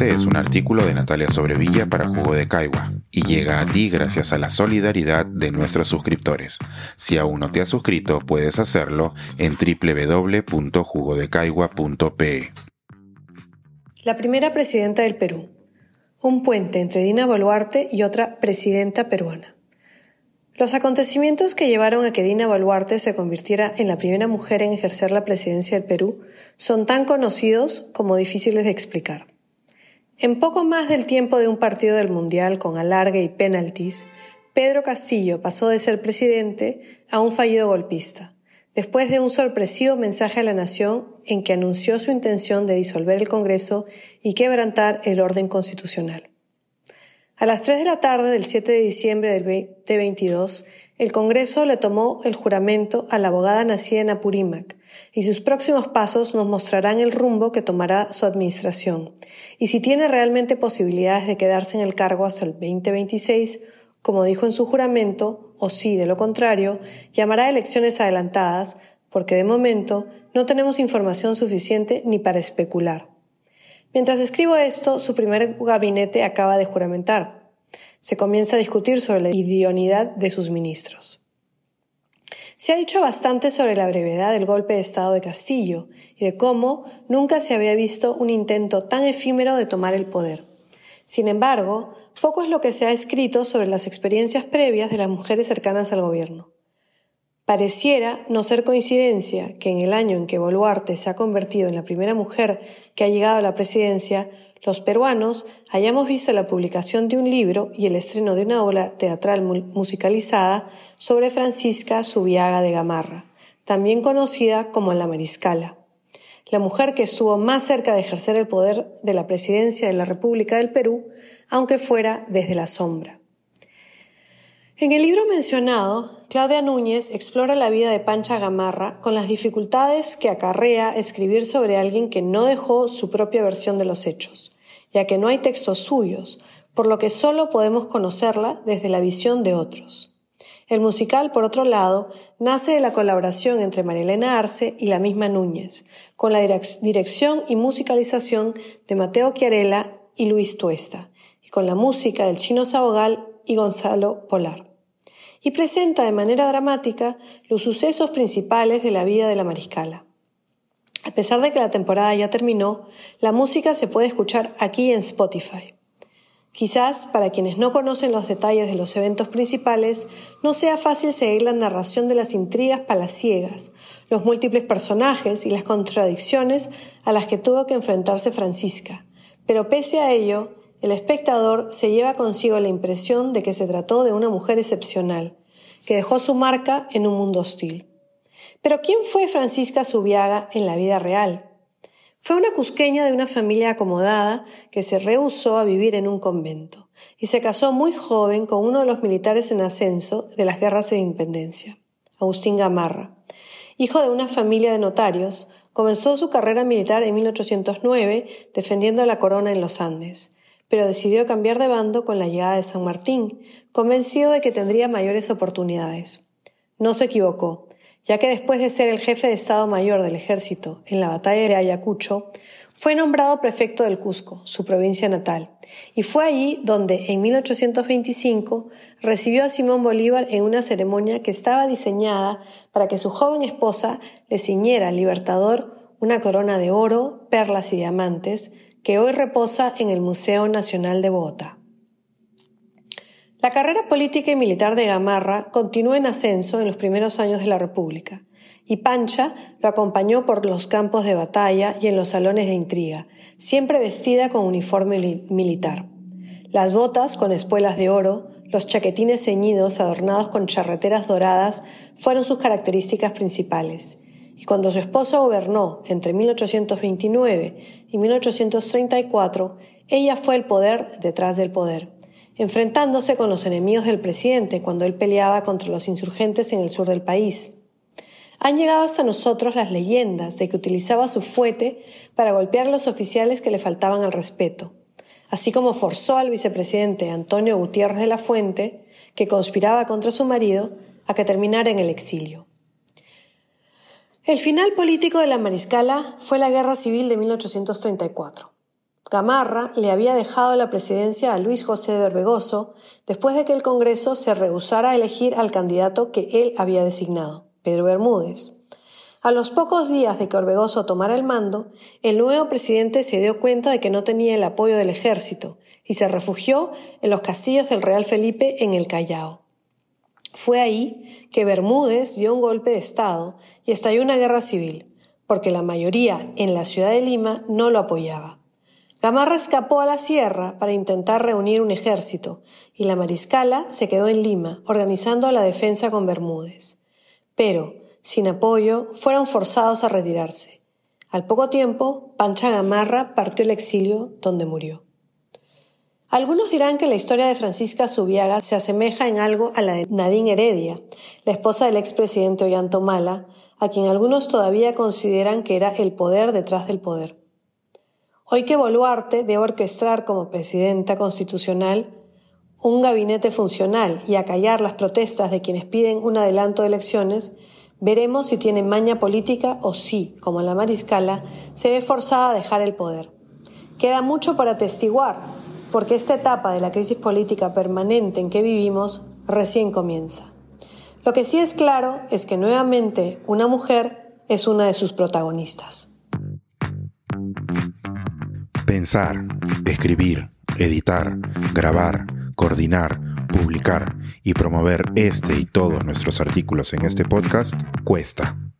Este es un artículo de Natalia Sobrevilla para Jugo de Caigua y llega a ti gracias a la solidaridad de nuestros suscriptores. Si aún no te has suscrito, puedes hacerlo en www.jugodecaigua.pe. La primera presidenta del Perú. Un puente entre Dina Boluarte y otra presidenta peruana. Los acontecimientos que llevaron a que Dina Boluarte se convirtiera en la primera mujer en ejercer la presidencia del Perú son tan conocidos como difíciles de explicar. En poco más del tiempo de un partido del Mundial con alargue y penaltis, Pedro Castillo pasó de ser presidente a un fallido golpista, después de un sorpresivo mensaje a la nación en que anunció su intención de disolver el Congreso y quebrantar el orden constitucional. A las 3 de la tarde del 7 de diciembre del 2022, el Congreso le tomó el juramento a la abogada nacida en Apurímac, y sus próximos pasos nos mostrarán el rumbo que tomará su administración, y si tiene realmente posibilidades de quedarse en el cargo hasta el 2026, como dijo en su juramento, o si, de lo contrario, llamará elecciones adelantadas, porque de momento no tenemos información suficiente ni para especular. Mientras escribo esto, su primer gabinete acaba de juramentar. Se comienza a discutir sobre la idoneidad de sus ministros. Se ha dicho bastante sobre la brevedad del golpe de Estado de Castillo y de cómo nunca se había visto un intento tan efímero de tomar el poder. Sin embargo, poco es lo que se ha escrito sobre las experiencias previas de las mujeres cercanas al gobierno. Pareciera no ser coincidencia que en el año en que Boluarte se ha convertido en la primera mujer que ha llegado a la presidencia, los peruanos hayamos visto la publicación de un libro y el estreno de una obra teatral musicalizada sobre Francisca Subiaga de Gamarra, también conocida como la Mariscala, la mujer que estuvo más cerca de ejercer el poder de la presidencia de la República del Perú, aunque fuera desde la sombra. En el libro mencionado, Claudia Núñez explora la vida de Pancha Gamarra con las dificultades que acarrea escribir sobre alguien que no dejó su propia versión de los hechos, ya que no hay textos suyos, por lo que solo podemos conocerla desde la visión de otros. El musical, por otro lado, nace de la colaboración entre Marilena Arce y la misma Núñez, con la dirección y musicalización de Mateo Chiarella y Luis Tuesta, y con la música del chino Sabogal y Gonzalo Polar y presenta de manera dramática los sucesos principales de la vida de la mariscala. A pesar de que la temporada ya terminó, la música se puede escuchar aquí en Spotify. Quizás, para quienes no conocen los detalles de los eventos principales, no sea fácil seguir la narración de las intrigas palaciegas, los múltiples personajes y las contradicciones a las que tuvo que enfrentarse Francisca, pero pese a ello, el espectador se lleva consigo la impresión de que se trató de una mujer excepcional, que dejó su marca en un mundo hostil. Pero ¿quién fue Francisca Subiaga en la vida real? Fue una cusqueña de una familia acomodada que se rehusó a vivir en un convento y se casó muy joven con uno de los militares en ascenso de las guerras de independencia, Agustín Gamarra. Hijo de una familia de notarios, comenzó su carrera militar en 1809 defendiendo la corona en los Andes pero decidió cambiar de bando con la llegada de San Martín, convencido de que tendría mayores oportunidades. No se equivocó, ya que después de ser el jefe de Estado Mayor del Ejército en la batalla de Ayacucho, fue nombrado prefecto del Cusco, su provincia natal, y fue allí donde, en 1825, recibió a Simón Bolívar en una ceremonia que estaba diseñada para que su joven esposa le ciñera al libertador una corona de oro, perlas y diamantes, que hoy reposa en el Museo Nacional de Bogotá. La carrera política y militar de Gamarra continuó en ascenso en los primeros años de la República, y Pancha lo acompañó por los campos de batalla y en los salones de intriga, siempre vestida con uniforme militar. Las botas con espuelas de oro, los chaquetines ceñidos adornados con charreteras doradas fueron sus características principales, y cuando su esposo gobernó entre 1829 y 1834, ella fue el poder detrás del poder, enfrentándose con los enemigos del presidente cuando él peleaba contra los insurgentes en el sur del país. Han llegado hasta nosotros las leyendas de que utilizaba su fuete para golpear a los oficiales que le faltaban al respeto, así como forzó al vicepresidente Antonio Gutiérrez de la Fuente, que conspiraba contra su marido, a que terminara en el exilio. El final político de la Mariscala fue la Guerra Civil de 1834. Gamarra le había dejado la presidencia a Luis José de Orbegoso después de que el Congreso se rehusara a elegir al candidato que él había designado, Pedro Bermúdez. A los pocos días de que Orbegoso tomara el mando, el nuevo presidente se dio cuenta de que no tenía el apoyo del ejército y se refugió en los castillos del Real Felipe en el Callao. Fue ahí que Bermúdez dio un golpe de Estado y estalló una guerra civil, porque la mayoría en la ciudad de Lima no lo apoyaba. Gamarra escapó a la sierra para intentar reunir un ejército y la mariscala se quedó en Lima organizando la defensa con Bermúdez. Pero, sin apoyo, fueron forzados a retirarse. Al poco tiempo, Pancha Gamarra partió al exilio donde murió. Algunos dirán que la historia de Francisca Subiaga se asemeja en algo a la de Nadine Heredia, la esposa del expresidente Ollanta Mala, a quien algunos todavía consideran que era el poder detrás del poder. Hoy que Boluarte debe orquestar como presidenta constitucional un gabinete funcional y acallar las protestas de quienes piden un adelanto de elecciones, veremos si tiene maña política o si, como la mariscala, se ve forzada a dejar el poder. Queda mucho para atestiguar, porque esta etapa de la crisis política permanente en que vivimos recién comienza. Lo que sí es claro es que nuevamente una mujer es una de sus protagonistas. Pensar, escribir, editar, grabar, coordinar, publicar y promover este y todos nuestros artículos en este podcast cuesta